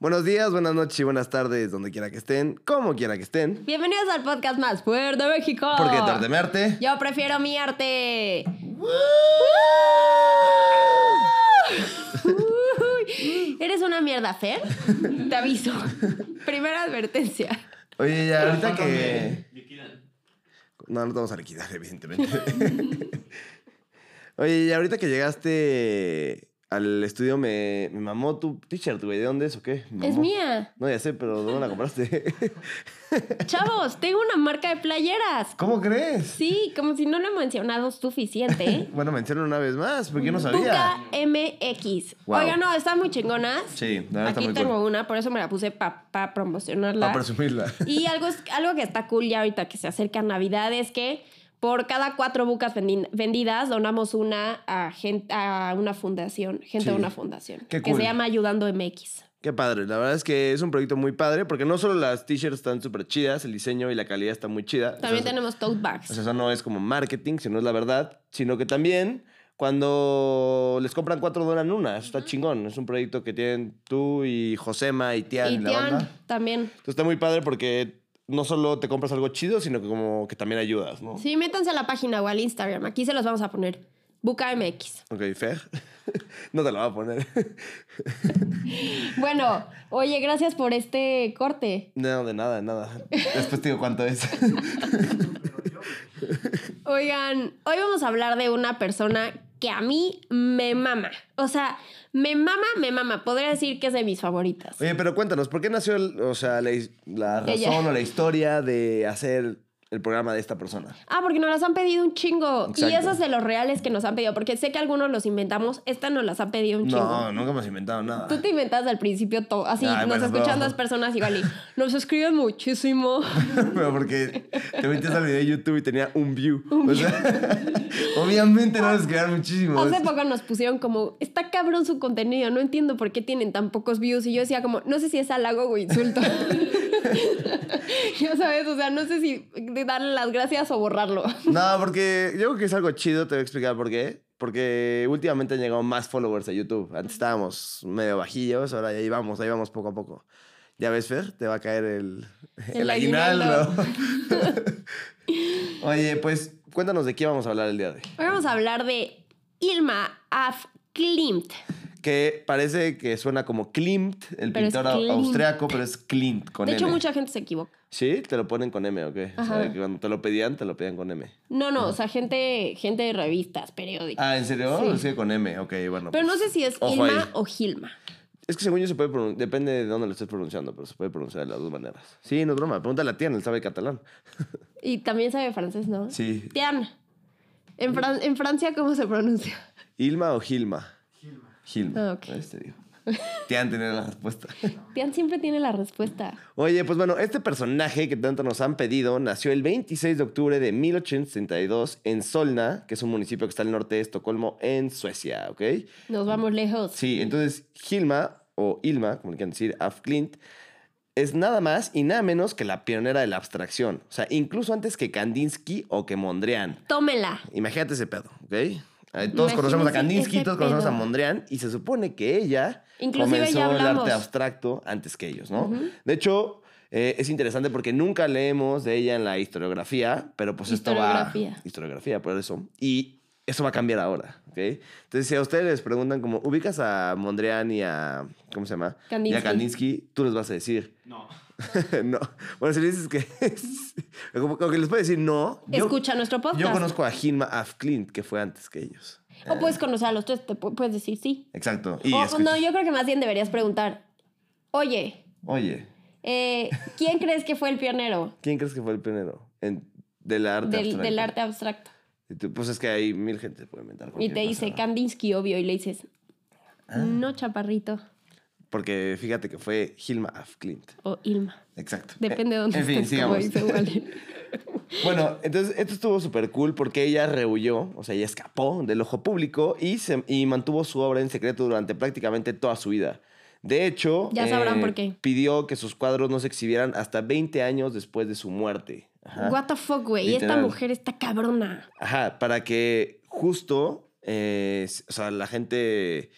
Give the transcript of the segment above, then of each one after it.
Buenos días, buenas noches y buenas tardes, donde quiera que estén, como quiera que estén. Bienvenidos al podcast más fuerte de México. Porque tarde me arte. Yo prefiero mi arte. Uy, ¿Eres una mierda, Fer? Te aviso. Primera advertencia. Oye, ya ahorita que. No, no te vamos a liquidar, evidentemente. Oye, y ahorita que llegaste al estudio me, me mamó tu t-shirt, güey. ¿De dónde es o qué? Es mía. No, ya sé, pero ¿dónde la compraste? Chavos, tengo una marca de playeras. ¿Cómo crees? Sí, como si no lo he mencionado suficiente. ¿eh? Bueno, menciona una vez más, porque yo no sabía. Buca MX. Wow. Oigan, no, están muy chingonas. Sí, la verdad está Aquí muy tengo cool. una, por eso me la puse para promocionarla. Para presumirla. Y algo, algo que está cool ya ahorita que se acerca Navidad es que por cada cuatro bucas vendi- vendidas donamos una a, una fundación, gente Sí. de una fundación, Qué que cool. se llama Ayudando MX. Qué padre, la verdad es que es un proyecto muy padre, porque no solo las t-shirts están súper chidas, el diseño y la calidad está muy chida. También O sea, tenemos tote bags. O sea, eso no es como marketing, sino es la verdad, sino que también cuando les compran cuatro donan una, eso está chingón. Es un proyecto que tienen tú y Josema y Tian y, y la Tian banda. también. Entonces está muy padre porque no solo te compras algo chido, sino que como que también ayudas, ¿no? Sí, métanse a la página o al Instagram. Aquí se los vamos a poner. Buca MX. Ok, Fer. no te lo voy a poner. Bueno, oye, gracias por este corte. no, de nada, de nada. Después te digo cuánto es. Oigan, hoy vamos a hablar de una persona que a mí me mama. O sea, me mama, me mama. Podría decir que es de mis favoritas. Oye, pero cuéntanos, ¿por qué nació el- o sea, la, la razón Ella. o la historia de hacer el programa de esta persona? Ah, porque nos las han pedido un chingo. Y Exacto. esas de los reales que nos han pedido. Porque sé que algunos los inventamos. Esta nos las han pedido un chingo. No, nunca hemos inventado nada. Tú te inventas al principio todo. Así, Ay, nos bueno, escuchan no. dos personas igual y nos escriben muchísimo. Pero porque te metías al video de YouTube y tenía un view. O sea, obviamente no les quedaron muchísimos. Hace poco nos pusieron como, está cabrón su contenido, no entiendo por qué tienen tan pocos views. Y yo decía como, no sé si es halago o insulto. ya sabes, o sea, no sé si darle las gracias o borrarlo. No, porque yo creo que es algo chido, te voy a explicar por qué. Porque últimamente han llegado más followers a YouTube. Antes estábamos medio bajillos, ahora ya íbamos, ahí vamos poco a poco. ¿Ya ves, Fer? Te va a caer el, el, El aguinaldo. Oye, pues cuéntanos de qué vamos a hablar el día de hoy. Hoy vamos a hablar de Ilma af Klimt. Que parece que suena como Klimt, el Pero pintor Klimt. austriaco, pero es Klimt con De hecho, M. mucha gente se equivoca. ¿Sí? ¿Te lo ponen con M o qué? O sea, Ajá. que cuando te lo pedían, te lo pedían con M. No, no, o sea, gente, gente de revistas, periódicos. Ah, ¿en serio? Sí. Sí, con M. Ok, bueno. Pero no pues, sé si es ojo Ilma ahí. o Gilma. Es que según yo se puede pronunciar, depende de dónde lo estés pronunciando, pero se puede pronunciar de las dos maneras. Sí, no es broma. Pregúntale a Tian, él sabe catalán. Y también sabe francés, ¿no? Sí. Tian. En, Fran- en Francia, ¿cómo se pronuncia? ¿Ilma o Gilma? Gilma. Gilma. Ah, ok. ¿Ves? Te digo. Tian tiene la respuesta. Tian siempre tiene la respuesta. Oye, pues bueno, este personaje que tanto nos han pedido nació el 26 de octubre de 1862 en Solna, que es un municipio que está al norte de Estocolmo, en Suecia, ¿ok? Nos vamos lejos. Sí, entonces Hilma, o Ilma, como le quieran decir, af Klint, es nada más y nada menos que la pionera de la abstracción. O sea, incluso antes que Kandinsky o que Mondrian. Tómela. Imagínate ese pedo, ¿ok? Eh, Todos conocemos a Kandinsky, todos conocemos a. Mondrian y se supone que ella Inclusive comenzó el arte abstracto antes que ellos, ¿no? De hecho, eh, es interesante porque nunca leemos de ella en la historiografía, pero pues esto va... Historiografía. Historiografía, por eso. Y eso va a cambiar ahora, ¿ok? Entonces, si a ustedes les preguntan como, ubicas a Mondrian y a... ¿Cómo se llama? Y Kandinsky. a Kandinsky, tú les vas a decir... No. no. Bueno, si le dices que... como, como que les puede decir no. yo- Escucha nuestro podcast. yo conozco a Hilma af Klint, que fue antes que ellos. O puedes conocer a los tres, te pu- puedes decir sí. Exacto. Y O, no, yo creo que más bien deberías preguntar, oye, Oye, eh, ¿quién crees que fue el pionero ¿quién crees que fue el pionero en, del arte del, abstracto? del arte abstracto? Y tú, pues es que hay mil gente que puede inventar Y te dice cosa. Kandinsky, obvio, y le dices, Ah. no, chaparrito, Porque fíjate que fue Hilma af Klint. o Ilma. Exacto. Depende de dónde En fin, estés, sigamos. dice Wally. Bueno, entonces esto estuvo súper cool porque ella rehuyó, o sea, ella escapó del ojo público y, se, y mantuvo su obra en secreto durante prácticamente toda su vida. De hecho, eh, Ya sabrán por qué. pidió que sus cuadros no se exhibieran hasta 20 años después de su muerte. Ajá. What the fuck, güey. Esta mujer está cabrona. Ajá, para que justo, eh, o sea, la gente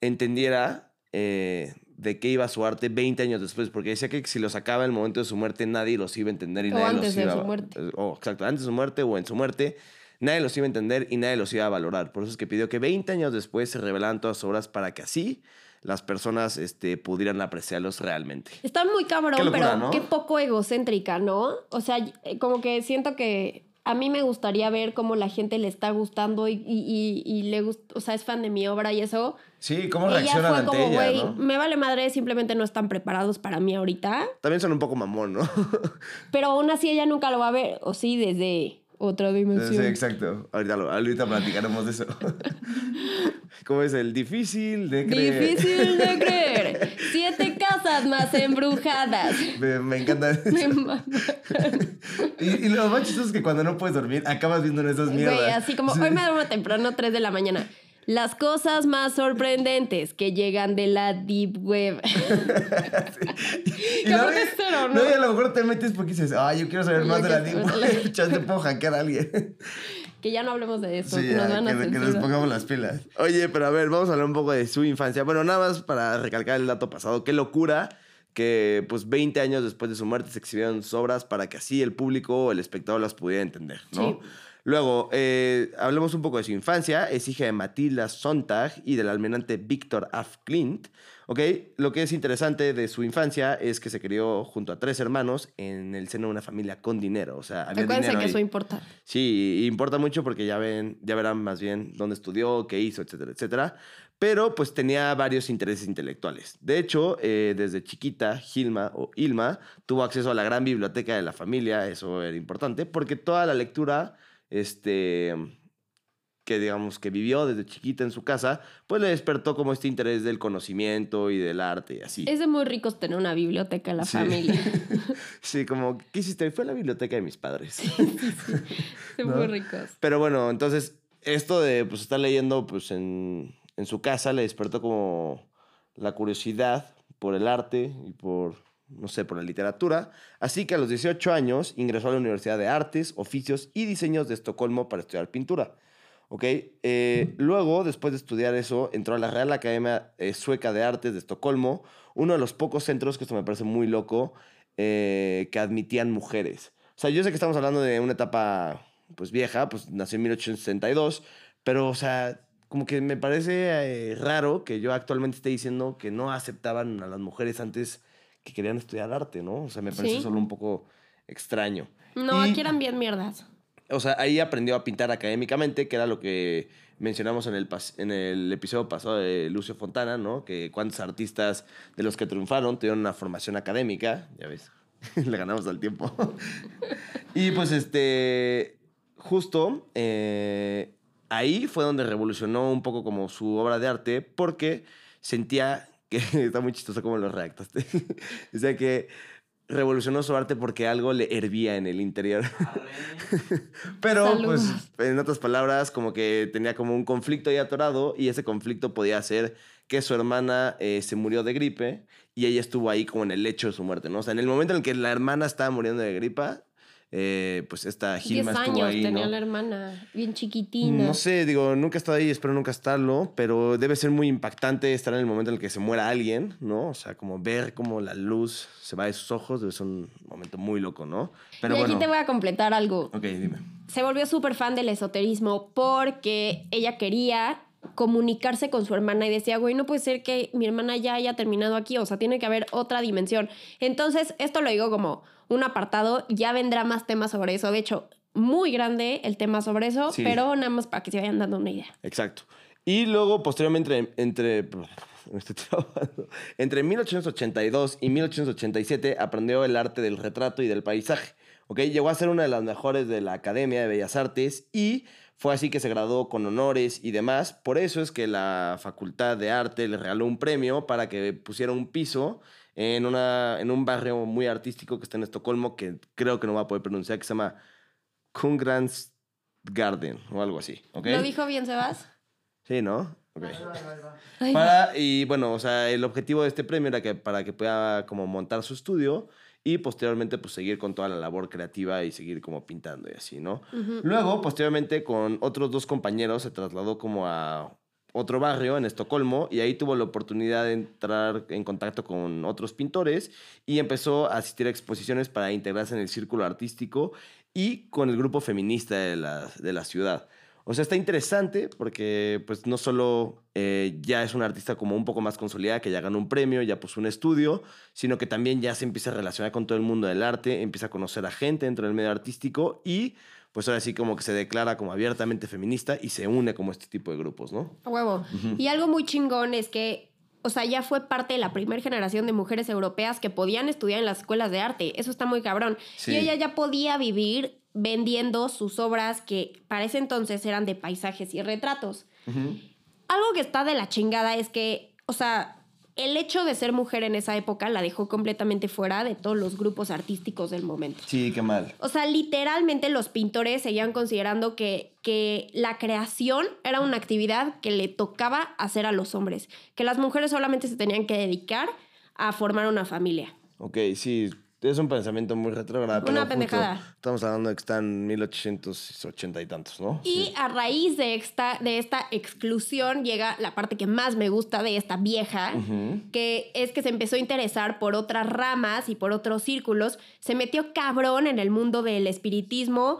entendiera eh, de qué iba su arte 20 años después, porque decía que si lo sacaba en el momento de su muerte nadie los iba a entender y O nadie antes los de iba su a- muerte. eh, O exacto, antes de su muerte o en su muerte, nadie los iba a entender y nadie los iba a valorar. Por eso es que pidió que 20 años después se revelaran todas sus obras para que así las personas este, pudieran apreciarlos realmente. Está muy cabrón, Qué locura, pero ¿no? qué poco egocéntrica, ¿no? O sea, eh, como que siento que a mí me gustaría ver cómo la gente le está gustando y, y, y- y le gusta, o sea, es fan de mi obra y eso. Sí, ¿cómo ella reaccionan fue ante como, ella, güey, no? me vale madre, simplemente no están preparados para mí ahorita. También son un poco mamón, ¿no? Pero aún así ella nunca lo va a ver, o sí, desde otra dimensión. Sí, exacto. Ahorita, lo- ahorita platicaremos de eso. ¿Cómo es el difícil de creer? Difícil de creer. Siete casas más embrujadas. Me, me encanta. Me y, y lo más chistoso es que cuando no puedes dormir, acabas viendo en esas mierdas. Güey, así como Sí. hoy me duermo temprano, 3 de la mañana. Las cosas más sorprendentes que llegan de la Deep Web. Y no, aparte es cero, ¿no? No, y a lo mejor te metes porque dices, ay, yo quiero saber Yo más de la Deep la- Web. Chance puedo hackear a alguien. Que ya no hablemos de eso. Sí, que nos a que, nos pongamos las pilas. Oye, pero a ver, vamos a hablar un poco de su infancia. Bueno, nada más para recalcar el dato pasado. Qué locura que pues 20 años después de su muerte se exhibieron sus obras para que así el público o el espectador las pudiera entender, ¿no? Sí. Luego, eh, hablemos un poco de su infancia. Es hija de Matilda Sontag y del almirante Víctor Af Klint. ¿Ok? Lo que es interesante de su infancia es que se crió junto a tres hermanos en el seno de una familia con dinero. O sea, había Acuérdense dinero que ahí. eso importa. Sí, importa mucho porque ya ven, ya verán más bien dónde estudió, qué hizo, etcétera, etcétera. Pero pues tenía varios intereses intelectuales. De hecho, eh, desde chiquita, Gilma o Ilma tuvo acceso a la gran biblioteca de la familia, eso era importante, porque toda la lectura, este, que digamos que vivió desde chiquita en su casa, pues le despertó como este interés del conocimiento y del arte y así. Es de muy ricos tener una biblioteca en la Sí. familia. Sí, como, ¿qué hiciste? Fue la biblioteca de mis padres. Son ¿No? muy ricos. Pero bueno, entonces esto de pues, estar leyendo pues, en, en su casa le despertó como la curiosidad por el arte y por, no sé, por la literatura. Así que a los 18 años ingresó a la Universidad de Artes, Oficios y Diseños de Estocolmo para estudiar pintura. ¿Ok? Eh, luego, después de estudiar eso, entró a la Real Academia eh, Sueca de Artes de Estocolmo, uno de los pocos centros, que esto me parece muy loco, eh, que admitían mujeres. O sea, yo sé que estamos hablando de una etapa pues vieja, pues nació en 1862, pero o sea, como que me parece eh, raro que yo actualmente esté diciendo que no aceptaban a las mujeres antes que querían estudiar arte, ¿no? O sea, me parece Sí. solo un poco extraño. No, Y- aquí eran bien mierdas. o sea, ahí aprendió a pintar académicamente, que era lo que mencionamos en el, pas- en el episodio pasado de Lucio Fontana, ¿no? Que cuántos artistas de los que triunfaron tuvieron una formación académica, ya ves, le ganamos al tiempo. y pues este, justo eh, ahí fue donde revolucionó un poco como su obra de arte, porque sentía que, está muy chistoso como lo redactaste, o sea que revolucionó su arte porque algo le hervía en el interior. Pero, pues, en otras palabras, como que tenía como un conflicto ahí atorado y ese conflicto podía ser que su hermana eh, se murió de gripe y ella estuvo ahí como en el lecho de su muerte, ¿no? O sea, en el momento en el que la hermana estaba muriendo de gripa, eh, pues esta 10 Gilma estuvo años ahí, tenía ¿no? la hermana, bien chiquitina. No sé, digo, nunca he estado ahí, espero nunca estarlo, pero debe ser muy impactante estar en el momento en el que se muera alguien, ¿no? O sea, como ver cómo la luz se va de sus ojos, debe ser un momento muy loco, ¿no? Pero y aquí bueno. te voy a completar algo. Ok, dime. se volvió súper fan del esoterismo porque ella quería comunicarse con su hermana y decía, güey, no puede ser que mi hermana ya haya terminado aquí, o sea, tiene que haber otra dimensión. Entonces, esto lo digo como un apartado, ya vendrá más temas sobre eso. De hecho, muy grande el tema sobre eso, Sí. pero nada más para que se vayan dando una idea. Exacto. Y luego, posteriormente, entre, trabando. entre 1882 y 1887, aprendió el arte del retrato y del paisaje. ¿ok? Llegó a ser una de las mejores de la Academia de Bellas Artes y fue así que se graduó con honores y demás. Por eso es que la Facultad de Arte le regaló un premio para que pusiera un piso en, una, en un barrio muy artístico que está en Estocolmo, que creo que no va a poder pronunciar, que se llama Kungrans Garden o algo así. ¿ok? ¿Lo dijo bien, Sebas? Sí, ¿no? Ok. Ay, Para, y bueno, o sea, el objetivo de este premio era que para que pueda como montar su estudio y posteriormente pues seguir con toda la labor creativa y seguir como pintando y así, ¿no? Luego, posteriormente, con otros dos compañeros se trasladó como a otro barrio en Estocolmo y ahí tuvo la oportunidad de entrar en contacto con otros pintores y empezó a asistir a exposiciones para integrarse en el círculo artístico y con el grupo feminista de la, de la ciudad. O sea, está interesante porque pues no solo eh, ya es una artista como un poco más consolidada, que ya ganó un premio, ya puso un estudio, sino que también ya se empieza a relacionar con todo el mundo del arte, empieza a conocer a gente dentro del medio artístico y pues ahora sí como que se declara como abiertamente feminista y se une como este tipo de grupos, ¿no? A huevo. Y algo muy chingón es que, o sea, ya fue parte de la primera generación de mujeres europeas que podían estudiar en las escuelas de arte. Eso está muy cabrón. Sí. Y ella ya podía vivir vendiendo sus obras que para ese entonces eran de paisajes y retratos. Algo que está de la chingada es que, o sea, el hecho de ser mujer en esa época la dejó completamente fuera de todos los grupos artísticos del momento. Sí, qué mal. O sea, literalmente los pintores seguían considerando que, que la creación era una actividad que le tocaba hacer a los hombres, que las mujeres solamente se tenían que dedicar a formar una familia. Ok, sí, es un pensamiento muy retrógrado. Una pero justo pendejada. Estamos hablando de que están en 1880 y tantos, ¿no? Y Sí. a raíz de esta, de esta exclusión llega la parte que más me gusta de esta vieja, que es que se empezó a interesar por otras ramas y por otros círculos. Se metió cabrón en el mundo del espiritismo,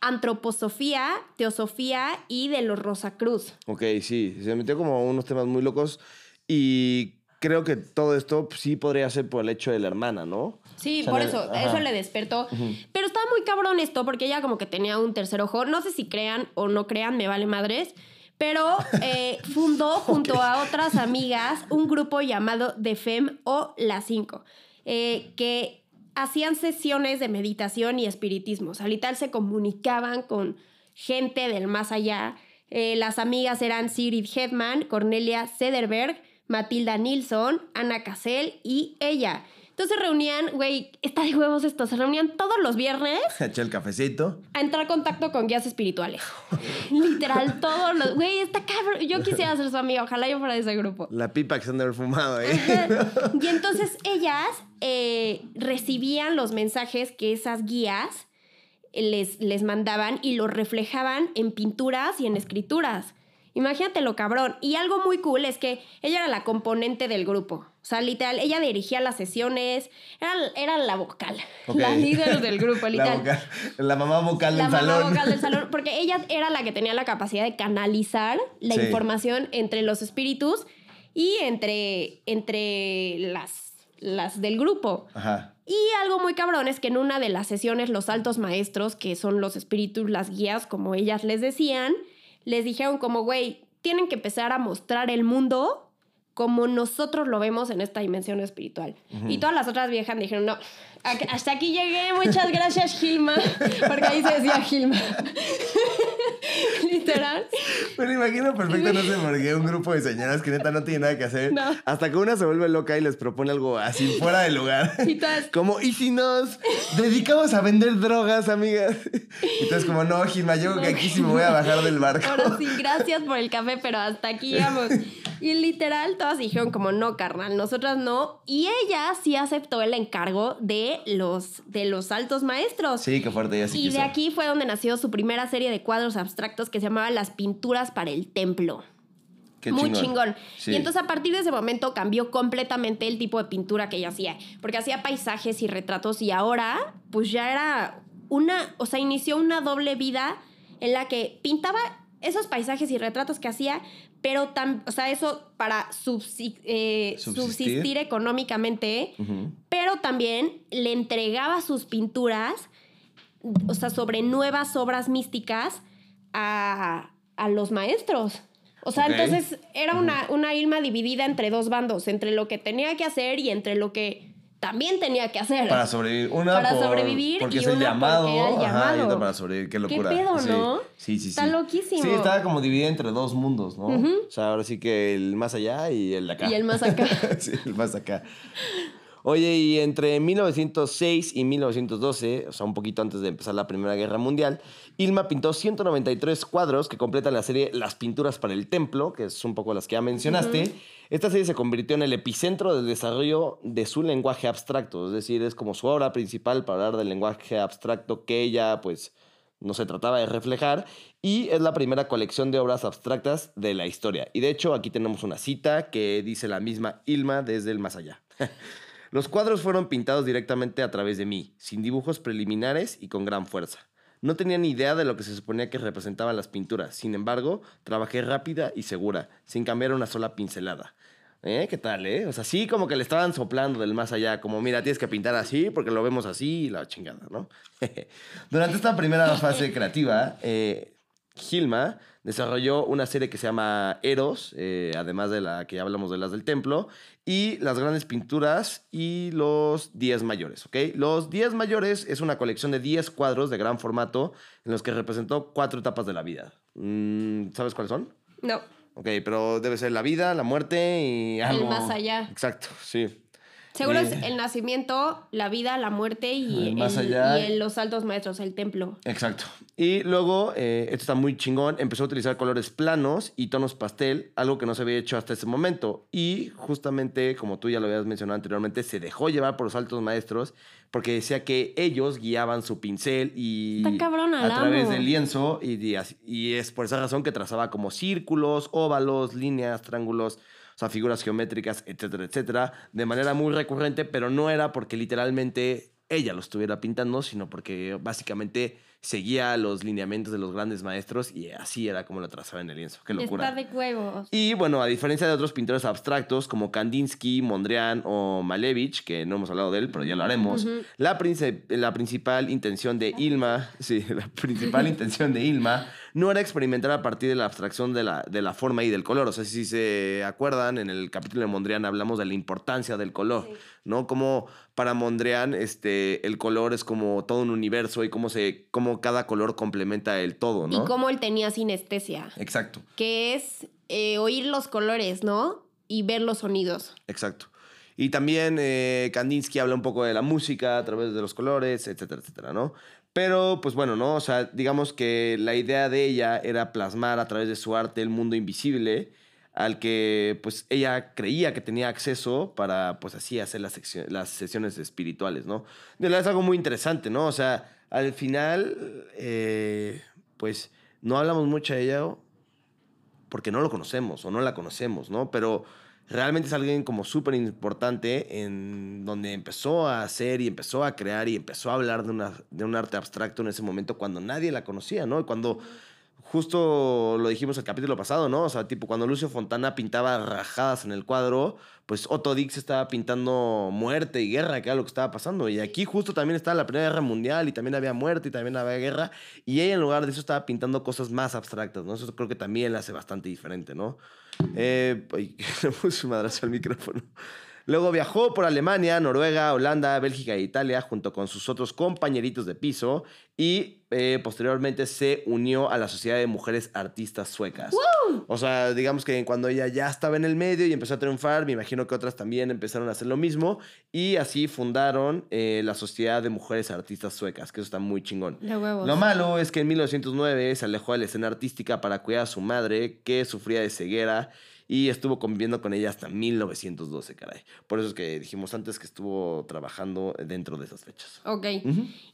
antroposofía, teosofía y de los Rosacruz. Ok, sí, se metió como a unos temas muy locos y creo que todo esto pues, sí podría ser por el hecho de la hermana, ¿no? Sí, O sea, por le- eso, ajá. eso le despertó. Pero estaba muy cabrón esto, porque ella como que tenía un tercer ojo. No sé si crean o no crean, me vale madres. Pero eh, fundó junto a otras amigas un grupo llamado The Fem o Las Cinco, eh, que hacían sesiones de meditación y espiritismo. O sea, literal se comunicaban con gente del más allá. Eh, las amigas eran Sigrid Hedman, Cornelia Sederberg, Matilda Nilsson, Ana Cassell y ella. Entonces se reunían, güey, está de huevos esto, se reunían todos los viernes Eché el cafecito. a entrar en contacto con guías espirituales. Literal, todos los, güey, está cabrón. Yo quisiera ser su amiga, ojalá yo fuera de ese grupo. La pipa que se han de haber fumado, ¿eh? Ajá. Y entonces ellas eh, recibían los mensajes que esas guías les, les mandaban y los reflejaban en pinturas y en escrituras. Imagínate lo cabrón. Y algo muy cool es que ella era la componente del grupo. O sea, literal, ella dirigía las sesiones, era, era la vocal, Ok. la líder del grupo, La, literal. vocal- la mamá vocal La del mamá salón. vocal del salón, porque ella era la que tenía la capacidad de canalizar la Sí. información entre los espíritus y entre, entre las, las del grupo. Ajá. Y algo muy cabrón es que en una de las sesiones los altos maestros, que son los espíritus, las guías, como ellas les decían, les dijeron como, güey, tienen que empezar a mostrar el mundo como nosotros lo vemos en esta dimensión espiritual. Y todas las otras viejas dijeron, no, hasta aquí llegué, muchas gracias Gilma, porque ahí se decía Gilma. Literal. Me lo imagino perfecto, no sé por qué, un grupo de señoras que neta no tiene nada que hacer. No. Hasta que una se vuelve loca y les propone algo así fuera de lugar. Y todas, Como, ¿y si nos dedicamos a vender drogas, amigas? Y Entonces, como, no, Gilma, yo creo que aquí sí me voy a bajar del barco. Ahora sí, gracias por el café, pero hasta aquí llegamos. Y literal, todas dijeron como no, carnal, nosotras no. Y ella sí aceptó el encargo de los, de los altos maestros. Sí, qué fuerte, ya sí y de aquí fue donde nació su primera serie de cuadros abstractos que se llamaba Las Pinturas para el Templo. Qué Muy chingón. Sí. Y entonces a partir de ese momento cambió completamente el tipo de pintura que ella hacía. Porque hacía paisajes y retratos y ahora pues ya era una, o sea, inició una doble vida en la que pintaba esos paisajes y retratos que hacía, pero tam, o sea, eso para eh, Subsistir. subsistir económicamente, pero también le entregaba sus pinturas, o sea, sobre nuevas obras místicas a, a los maestros. O sea, entonces era una, una Irma dividida entre dos bandos, entre lo que tenía que hacer y entre lo que también tenía que hacer. Para sobrevivir. Una Para por- sobrevivir porque y es el llamado. porque el Ajá, y llamado. otra para sobrevivir. Qué locura. pedo, Sí. no? Sí, sí, sí. Está loquísimo. Sí, estaba como dividida entre dos mundos, ¿no? O sea, ahora sí que el más allá y el de acá. Y el más acá. sí, el más acá. Oye, y entre 1906 y 1912, o sea, un poquito antes de empezar la Primera Guerra Mundial, Ilma pintó 193 cuadros que completan la serie Las Pinturas para el Templo, que es un poco las que ya mencionaste, Esta serie se convirtió en el epicentro del desarrollo de su lenguaje abstracto, es decir, es como su obra principal para hablar del lenguaje abstracto que ella, pues, no se trataba de reflejar, y es la primera colección de obras abstractas de la historia. Y de hecho, aquí tenemos una cita que dice la misma Ilma desde el más allá. Los cuadros fueron pintados directamente a través de mí, sin dibujos preliminares y con gran fuerza. No tenía ni idea de lo que se suponía que representaban las pinturas. Sin embargo, trabajé rápida y segura, sin cambiar una sola pincelada. ¿Eh? ¿Qué tal, eh? O sea, sí como que le estaban soplando del más allá, como, mira, tienes que pintar así porque lo vemos así y la chingada, ¿no? Durante esta primera fase creativa, eh, Gilma desarrolló una serie que se llama Eros, eh, además de la que ya hablamos de las del templo, y las grandes pinturas y los 10 mayores, ¿ok? Los 10 mayores es una colección de 10 cuadros de gran formato en los que representó cuatro etapas de la vida. Mm, ¿Sabes cuáles son? No. Ok, pero debe ser la vida, la muerte y algo. El más allá. Exacto, sí. Seguro es el nacimiento, la vida, la muerte y, El más el- allá. y el- los altos maestros, el templo. Exacto. Y luego, eh, esto está muy chingón, empezó a utilizar colores planos y tonos pastel, algo que no se había hecho hasta ese momento. Y justamente, como tú ya lo habías mencionado anteriormente, se dejó llevar por los altos maestros porque decía que ellos guiaban su pincel y cabrona, a través amo. del lienzo y, y es por esa razón que trazaba como círculos, óvalos, líneas, triángulos, o sea, figuras geométricas, etcétera, etcétera, de manera muy recurrente, pero no era porque literalmente ella lo estuviera pintando, sino porque básicamente seguía los lineamientos de los grandes maestros y así era como lo trazaba en el lienzo. Qué locura. Está de huevos. Y bueno, a diferencia de otros pintores abstractos como Kandinsky, Mondrian o Malevich, que no hemos hablado de él, pero ya lo haremos, la, princi- la principal intención de Ilma, sí, la principal intención de Ilma no era experimentar a partir de la abstracción de la, de la forma y del color. O sea, si se acuerdan, en el capítulo de Mondrian hablamos de la importancia del color, ¿no? Como para Mondrian este, el color es como todo un universo y cómo, se, cómo cada color complementa el todo, ¿no? Y cómo él tenía sinestesia, Exacto. que es eh, oír los colores, ¿no? Y ver los sonidos. Exacto. Y también eh, Kandinsky habla un poco de la música a través de los colores, etcétera, etcétera, ¿no? Pero, pues bueno, ¿no? O sea, digamos que la idea de ella era plasmar a través de su arte el mundo invisible al que, pues, ella creía que tenía acceso para, pues, así hacer las, sesiones espirituales, ¿no? De es algo muy interesante, ¿no? O sea, al final, eh, pues, no hablamos mucho de ella porque no lo conocemos o no la conocemos, ¿no? Pero realmente es alguien como súper importante en donde empezó a hacer y empezó a crear y empezó a hablar de, una, de un arte abstracto en ese momento cuando nadie la conocía, ¿no? Cuando justo lo dijimos el capítulo pasado, ¿no? O sea, tipo cuando Lucio Fontana pintaba rajadas en el cuadro, pues Otto Dix estaba pintando muerte y guerra, que era lo que estaba pasando. Y aquí justo también estaba la Primera Guerra Mundial y también había muerte y también había guerra. Y ella en lugar de eso estaba pintando cosas más abstractas, ¿no? Eso creo que también la hace bastante diferente, ¿no? Eh, ay, le puse un madrazo al micrófono. Luego viajó por Alemania, Noruega, Holanda, Bélgica e Italia junto con sus otros compañeritos de piso y eh, posteriormente se unió a la Sociedad de Mujeres Artistas Suecas. O sea, digamos que cuando ella ya estaba en el medio y empezó a triunfar, me imagino que otras también empezaron a hacer lo mismo y así fundaron eh, la Sociedad de Mujeres Artistas Suecas, que eso está muy chingón. Lo malo es que en 1909 se alejó de la escena artística para cuidar a su madre, que sufría de ceguera, y estuvo conviviendo con ella hasta 1912, caray. Por eso es que dijimos antes que estuvo trabajando dentro de esas fechas. Ok.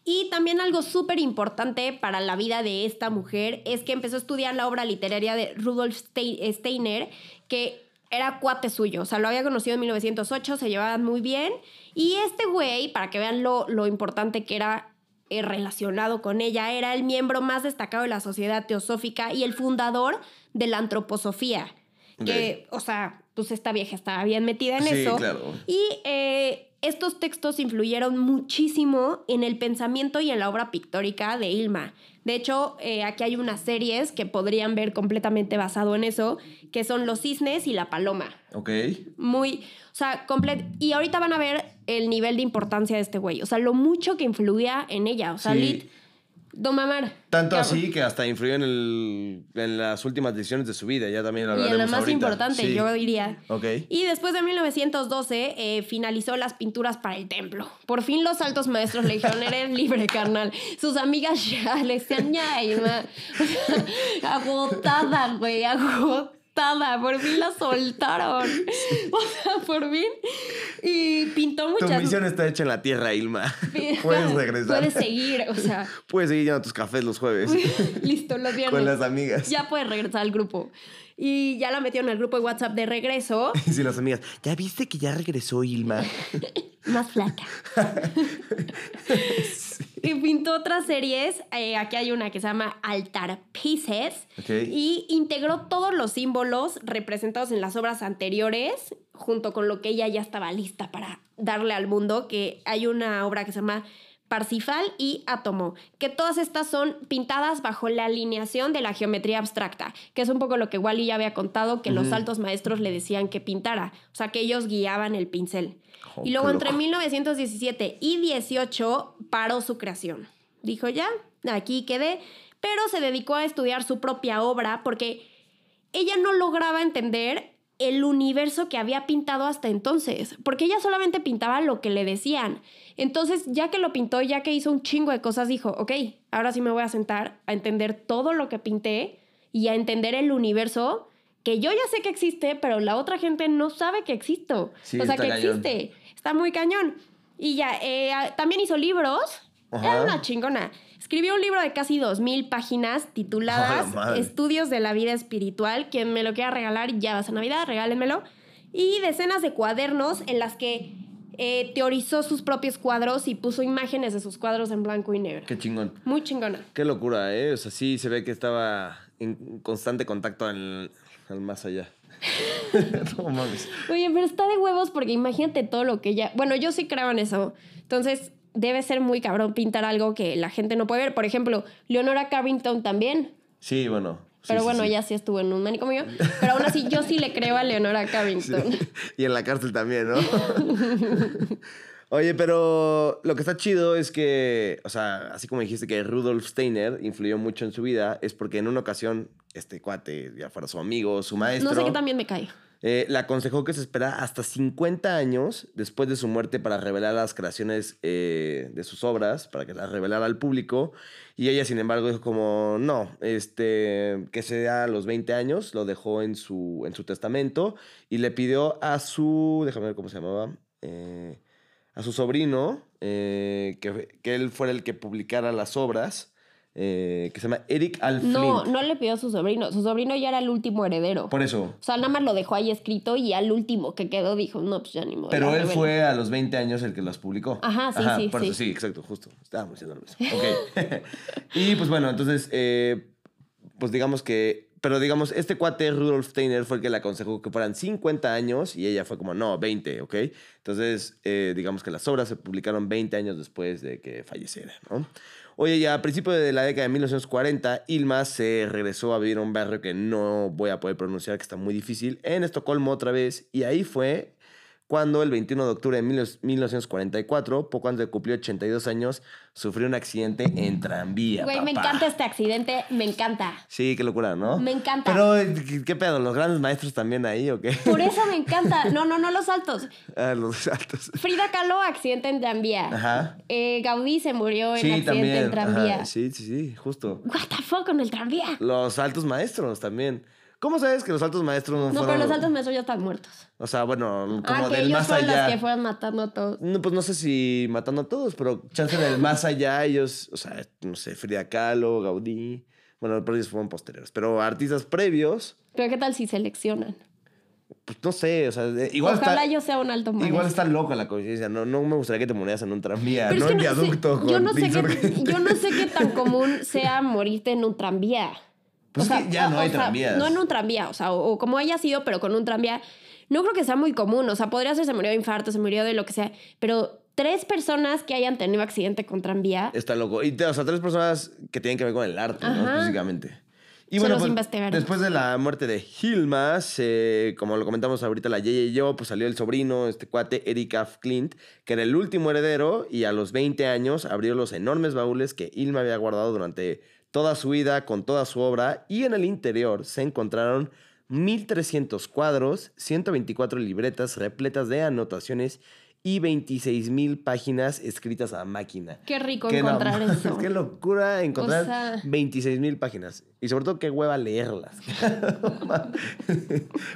Y también algo súper importante para la vida de esta mujer es que empezó a estudiar la obra literaria de Rudolf Stein- Steiner, que era cuate suyo. O sea, lo había conocido en 1908, se llevaban muy bien. Y este güey, para que vean lo, lo importante que era eh, relacionado con ella, era el miembro más destacado de la sociedad teosófica y el fundador de la antroposofía. Que, o sea, pues esta vieja estaba bien metida en Sí, eso. claro. Y eh, estos textos influyeron muchísimo en el pensamiento y en la obra pictórica de Ilma. De hecho, eh, aquí hay unas series que podrían ver completamente basado en eso, que son Los cisnes y La paloma. Ok. Muy, o sea, completo. Y ahorita van a ver el nivel de importancia de este güey. O sea, lo mucho que influía en ella. O sea, Sí. lit, Don Mamar. Tanto así que hasta influyó en, el, en las últimas decisiones de su vida. Ya también lo Y en la hablaremos más ahorita. importante, Sí. yo diría. Ok. Y después de 1912 eh, finalizó las pinturas para el templo. Por fin los altos maestros le dijeron, eres libre, carnal. Sus amigas ya le decían, ya, Irma". O sea, agotada, güey, agotada. Arrestada, por fin la soltaron. O sea, por fin. Y pintó Tu muchas. misión está hecha en la tierra, Ilma. Puedes regresar. Puedes seguir, o sea, Puedes seguir yendo a tus cafés los jueves listo, los viernes. con las amigas. Ya puedes regresar al grupo. Y ya la metieron al grupo de WhatsApp de regreso, Y si las amigas, ¿ya viste que ya regresó Ilma? más flaca. Y pintó otras series. eh, aquí hay una que se llama Altar Pieces. Ok. Y integró todos los símbolos representados en las obras anteriores, junto con lo que ella ya estaba lista para darle al mundo. Que hay una obra que se llama Parsifal y Átomo, que todas estas son pintadas bajo la alineación de la geometría abstracta, que es un poco lo que Wally ya había contado, que los altos maestros le decían que pintara, o sea, que ellos guiaban el pincel. Oh, y luego entre loco. 1917 y 18 paró su creación. Dijo ya, aquí quedé, pero se dedicó a estudiar su propia obra porque ella no lograba entender el universo que había pintado hasta entonces, porque ella solamente pintaba lo que le decían. Entonces, ya que lo pintó, ya que hizo un chingo de cosas, dijo, ok, ahora sí me voy a sentar a entender todo lo que pinté y a entender el universo que yo ya sé que existe, pero la otra gente no sabe que existo. Sí, o sea, que cañón. existe. Está muy cañón. Y ya, eh, también hizo libros. Ajá. Era una chingona. Escribió un libro de casi 2.000 páginas ¡A la tituladas! Estudios de la vida espiritual. Quien me lo quiera regalar, ya va a Navidad, regálenmelo. Y decenas de cuadernos en las que eh, teorizó sus propios cuadros y puso imágenes de sus cuadros en blanco y negro. Qué chingón. Muy chingona. Qué locura, ¿eh? O sea, sí se ve que estaba en constante contacto al, al más allá. no mames. Oye, pero está de huevos porque imagínate todo lo que ella. Bueno, yo sí creo en eso. Entonces, debe ser muy cabrón pintar algo que la gente no puede ver. Por ejemplo, Leonora Carrington también. Sí, bueno. Pero sí, bueno, sí. ella sí estuvo en un manicomio. Pero aún así, yo sí le creo a Leonora Carrington. Y en la cárcel también, ¿no? Oye, pero lo que está chido es que, o sea, así como dijiste que Rudolf Steiner influyó mucho en su vida, es porque en una ocasión, este cuate, ya fuera su amigo, su maestro, No sé qué también me cae. Eh, le aconsejó que se espera hasta 50 años después de su muerte para revelar las creaciones eh, de sus obras, para que las revelara al público. Y ella, sin embargo, dijo como, no, este, que sea a los 20 años, lo dejó en su, en su testamento y le pidió a su, déjame ver cómo se llamaba, eh, a su sobrino, eh, que, que él fuera el que publicara las obras, eh, que se llama Eric Alflint. No, no le pidió a su sobrino. Su sobrino ya era el último heredero. Por eso. O sea, nada más lo dejó ahí escrito y al último que quedó dijo, no, pues ya ni modo. Pero él revelo". fue a los 20 años el que las publicó. Ajá, sí, sí, Por sí. eso sí, exacto, justo. Estábamos diciendo lo mismo. Ok. y pues bueno, entonces, eh, pues digamos que. Pero digamos, este cuate, Rudolf Steiner, fue el que le aconsejó que fueran 50 años y ella fue como, no, 20, ¿ok? Entonces, eh, digamos que las obras se publicaron 20 años después de que falleciera, ¿no? Oye, ya a principios de la década de 1940, Ilma se regresó a vivir a un barrio que no voy a poder pronunciar, que está muy difícil, en Estocolmo otra vez, y ahí fue cuando el 21 de octubre de 1944, poco antes de cumplir 82 años, sufrió un accidente en tranvía. Güey, me encanta este accidente, me encanta. Sí, qué locura, ¿no? Me encanta. Pero, ¿qué, qué pedo? ¿Los grandes maestros también ahí o qué? Por eso me encanta. No, no, no los altos. ah, los altos. Frida Kahlo, accidente en tranvía. Ajá. Eh, Gaudí se murió en Sí, accidente también. en tranvía. Ajá, Sí, sí, sí, justo. What the fuck con el tranvía. Los altos maestros también. ¿Cómo sabes que los altos maestros no, No, fueron? pero los altos maestros ya están muertos. O sea, bueno, como ah, del ellos más fueron allá. los que fueron matando a todos. No, pues no sé si matando a todos, pero chance del más allá, ellos, o sea, no sé, Frida Kahlo, Gaudí. Bueno, pero ellos fueron posteriores. Pero artistas previos, Pero ¿qué tal si seleccionan? pues no sé, o sea, de- igual Ojalá está. yo sea un alto maestro. Igual está loca la coincidencia. No, no me gustaría que te murieras en un tranvía, Pero no en no sé- viaducto yo, no sé qué, yo no sé qué tan común sea morirte en un tranvía. Pues es que ya no hay tranvías. No en un tranvía, o sea, o, o como haya sido, pero con un tranvía. No creo que sea muy común. O sea, podría ser se murió de infarto, se murió de lo que sea. Pero tres personas que hayan tenido accidente con tranvía. Está loco. Y, te- o sea, tres personas que tienen que ver con el arte, ¿no? Ajá. Físicamente. Y Se bueno, los pues, después de la muerte de Hilma, como lo comentamos ahorita la Yeye y yo, pues salió el sobrino, este cuate, Eric F. Clint, que era el último heredero y a los 20 años abrió los enormes baúles que Hilma había guardado durante toda su vida con toda su obra y en el interior se encontraron 1300 cuadros, 124 libretas repletas de anotaciones y 26 mil páginas escritas a máquina. Qué rico Qué encontrar no- eso. Qué locura encontrar O sea- 26 mil páginas. Y sobre todo, qué hueva leerlas.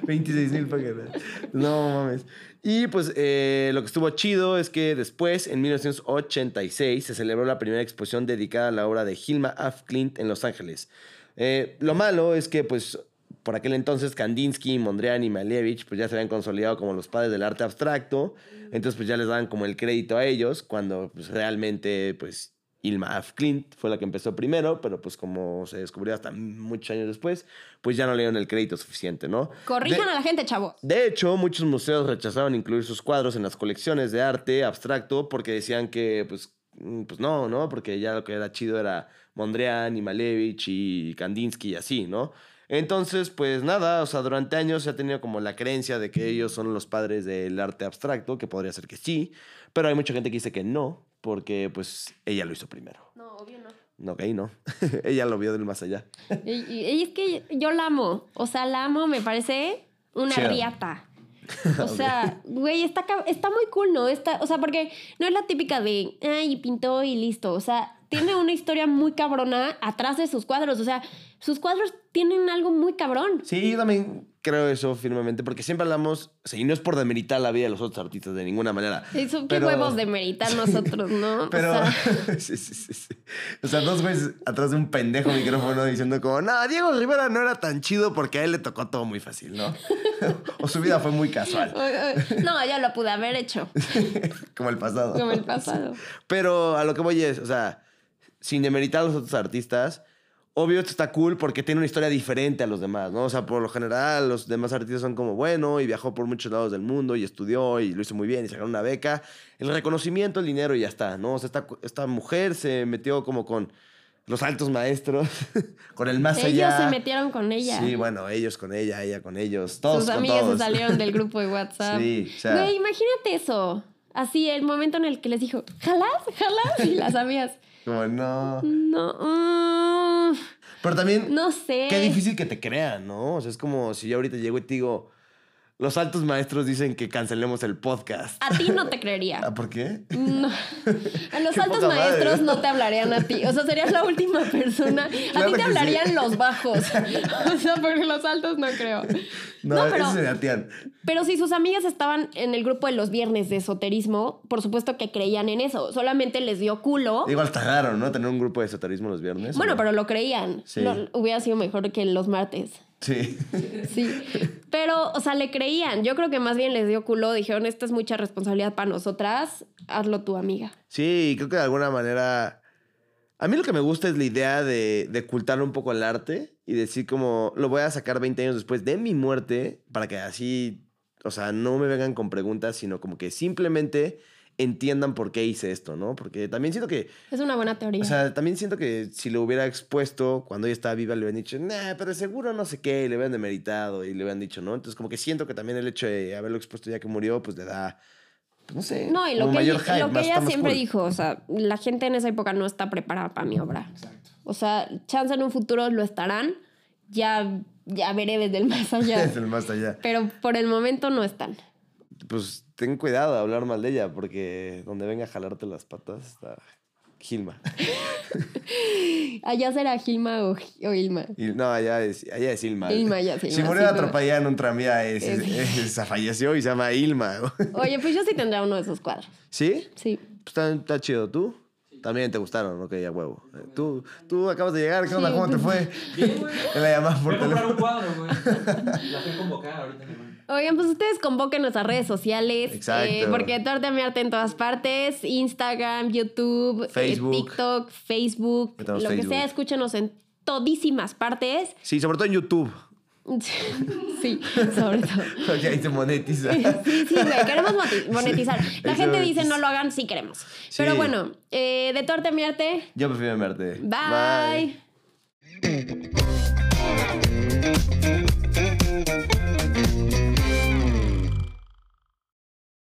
26 mil páginas. No mames. Y pues eh, lo que estuvo chido es que después, en 1986, se celebró la primera exposición dedicada a la obra de Hilma af Klint en Los Ángeles. Eh, lo malo es que, pues, por aquel entonces Kandinsky, Mondrian y Malevich pues ya se habían consolidado como los padres del arte abstracto, entonces pues ya les daban como el crédito a ellos cuando pues realmente pues Ilma af Klint fue la que empezó primero, pero pues como se descubrió hasta muchos años después, pues ya no le dieron el crédito suficiente, ¿no? Corrijan De- a la gente, chavos. de hecho, muchos museos rechazaron incluir sus cuadros en las colecciones de arte abstracto porque decían que, pues, mm, pues no, ¿no? Porque ya lo que era chido era Mondrian y Malevich y Kandinsky y así, ¿no? Entonces, pues nada, o sea, durante años se ha tenido como la creencia de que ellos son los padres del arte abstracto, que podría ser que sí, pero hay mucha gente que dice que no, porque pues ella lo hizo primero. No, obvio no. No, ok, no. ella lo vio del más allá. Y, y- y es que yo la amo. O sea, la amo, me parece una riata. O sea, güey, está, está muy cool, ¿no? Está, o sea, porque no es la típica de, ay, pintó y listo. O sea, tiene una historia muy cabrona atrás de sus cuadros. O sea, sus cuadros tienen algo muy cabrón. Sí, yo también creo eso firmemente, porque siempre hablamos, o sea, y no es por demeritar la vida de los otros artistas de ninguna manera. Eso, qué pero- huevos de meritar nosotros, ¿no? Pero, O sea, sí, sí, sí, sí. O sea, dos güeyes atrás de un pendejo micrófono diciendo como, no, Diego Rivera no era tan chido porque a él le tocó todo muy fácil, ¿no? o su vida fue muy casual, no, ya lo pude haber hecho, como el pasado. como el pasado. Pero a lo que voy es, o sea, sin demeritar a los otros artistas, obvio esto está cool porque tiene una historia diferente a los demás, ¿no? O sea, por lo general los demás artistas son como, bueno, y viajó por muchos lados del mundo y estudió y lo hizo muy bien y sacaron una beca. El reconocimiento, el dinero y ya está, ¿no? O sea, esta, esta mujer se metió como con los altos maestros, con el más Ellos allá. se metieron con ella. Sí, bueno, ellos con ella, ella con ellos, todos Sus con amigas todos. se salieron del grupo de WhatsApp. Sí, o sea- Güey, imagínate eso. Así, el momento en el que les dijo, ¿jalas? ¿Jalas? Y las amigas, Como, no. no, Pero también... no sé. Qué difícil que te crean, ¿no? O sea, es como si yo ahorita llego y te digo, los altos maestros dicen que cancelemos el podcast. A ti no te creería. ¿Ah, ¿Por qué? No. A los altos madre. maestros no te hablarían a ti. O sea, serías la última persona. A ti te hablarían sí. los bajos. O sea, porque los altos no creo. No, No, pero- Tian. Pero si sus amigas estaban en el grupo de los viernes de esoterismo, por supuesto que creían en eso. Solamente les dio culo. Igual está raro, ¿no? Tener un grupo de esoterismo los viernes. Bueno, pero lo creían. Sí. Hubiera sido mejor que los martes. Sí. Sí. Pero, o sea, le creían. Yo creo que más bien les dio culo. Dijeron, esta es mucha responsabilidad para nosotras. Hazlo tu amiga. Sí, creo que de alguna manera... A mí lo que me gusta es la idea de, de ocultar un poco el arte y decir como, lo voy a sacar 20 años después de mi muerte para que así, o sea, no me vengan con preguntas, sino como que simplemente entiendan por qué hice esto, ¿no? Porque también siento que Es una buena teoría. O sea, también siento que si lo hubiera expuesto cuando ella estaba viva, le hubieran dicho, nah, pero seguro no sé qué, y le hubieran demeritado y le hubieran dicho, ¿no? Entonces, como que siento que también el hecho de haberlo expuesto ya que murió, pues le da, pues no sé. no, y lo que, ella, hype, lo que más- ella siempre cool. dijo, o sea, la gente en esa época no está preparada para mi obra. O sea, chance en un futuro lo estarán. Ya, ya veré desde el más allá. Es el más allá. Pero por el momento no están. Pues ten cuidado de hablar mal de ella, porque donde venga a jalarte las patas está Gilma. Allá será Gilma o, o Ilma. No, allá es, allá es Ilma. Ilma, ya, sí, Si Ilma, murió sí, atropellada en un tranvía, es, Es- es- es- falleció y se llama Ilma. Oye, pues yo sí tendría uno de esos cuadros. ¿Sí? Sí. Pues está, está chido. ¿Tú? También te gustaron, ok, ya huevo. Tú, tú acabas de llegar, ¿qué onda? Sí, ¿Cómo te pues- fue? Bien, güey. La llamada Voy por a comprar teléfono. un cuadro, güey. La fui a convocar ahorita, mi. Oigan, pues ustedes convoquen nuestras redes sociales. Exacto. eh, porque tu arte a mi arte en todas partes. Instagram, YouTube, eh, Facebook. TikTok, Facebook. Lo que sea, escúchenos en todísimas partes. Sí, sobre todo en YouTube. sí, sobre todo. Porque ahí se monetiza. Sí, sí, güey, queremos monetizar. La gente dice no lo hagan, sí queremos. Sí. Pero bueno, eh, de tu arte a mi arte, Yo prefiero verte. bye. Bye.